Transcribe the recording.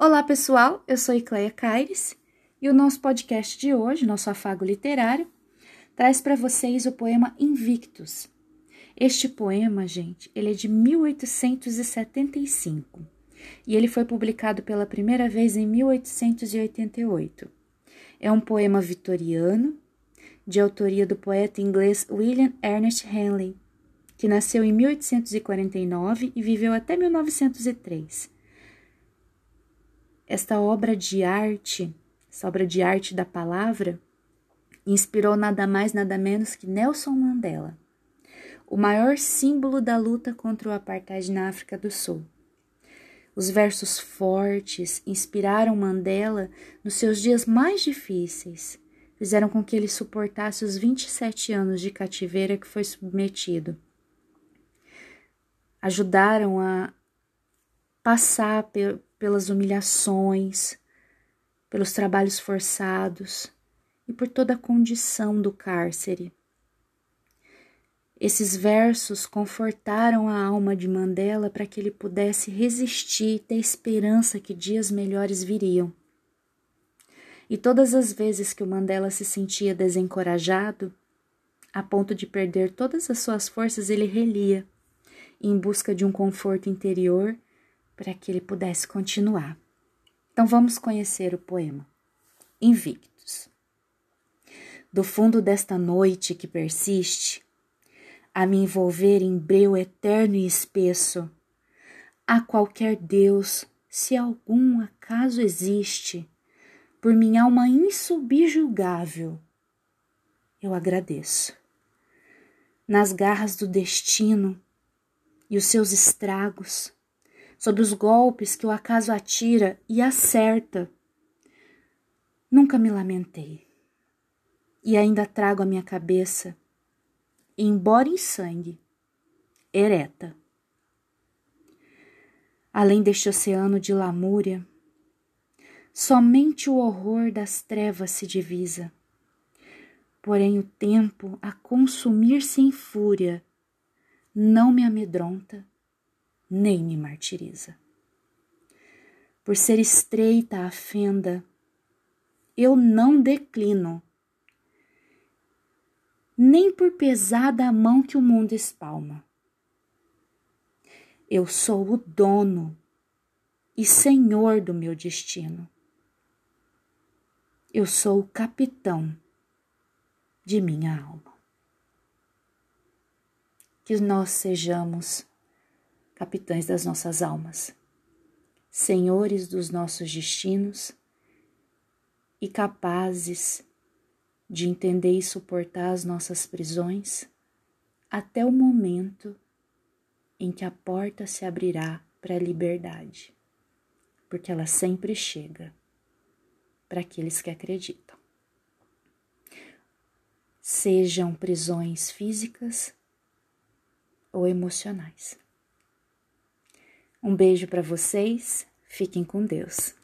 Olá, pessoal. Eu sou Icleia Caires e o nosso podcast de hoje, nosso afago literário, traz para vocês o poema Invictus. Este poema, gente, ele é de 1875 e ele foi publicado pela primeira vez em 1888. É um poema vitoriano de autoria do poeta inglês William Ernest Henley, que nasceu em 1849 e viveu até 1903. Esta obra de arte, essa obra de arte da palavra, inspirou nada mais nada menos que Nelson Mandela, o maior símbolo da luta contra o apartheid na África do Sul. Os versos fortes inspiraram Mandela nos seus dias mais difíceis fizeram com que ele suportasse os 27 anos de cativeiro a que foi submetido. Ajudaram a passar pelas humilhações, pelos trabalhos forçados e por toda a condição do cárcere. Esses versos confortaram a alma de Mandela para que ele pudesse resistir e ter esperança que dias melhores viriam. E todas as vezes que o Mandela se sentia desencorajado, a ponto de perder todas as suas forças, ele relia, em busca de um conforto interior para que ele pudesse continuar. Então vamos conhecer o poema. Invictus. Do fundo desta noite que persiste, a me envolver em breu eterno e espesso, a qualquer Deus, se algum acaso existe, por minha alma insubjugável, eu agradeço. Nas garras do destino e os seus estragos, sob os golpes que o acaso atira e acerta, nunca me lamentei. E ainda trago a minha cabeça, embora em sangue, ereta. Além deste oceano de lamúria, Somente o horror das trevas se divisa. Porém, o tempo a consumir-se em fúria não me amedronta nem me martiriza. Por ser estreita a fenda, eu não declino, nem por pesada a mão que o mundo espalma. Eu sou o dono e senhor do meu destino. Eu sou o capitão de minha alma. Que nós sejamos capitães das nossas almas, senhores dos nossos destinos e capazes de entender e suportar as nossas prisões até o momento em que a porta se abrirá para a liberdade, porque ela sempre chega para aqueles que acreditam. Sejam prisões físicas ou emocionais. Um beijo para vocês, fiquem com Deus.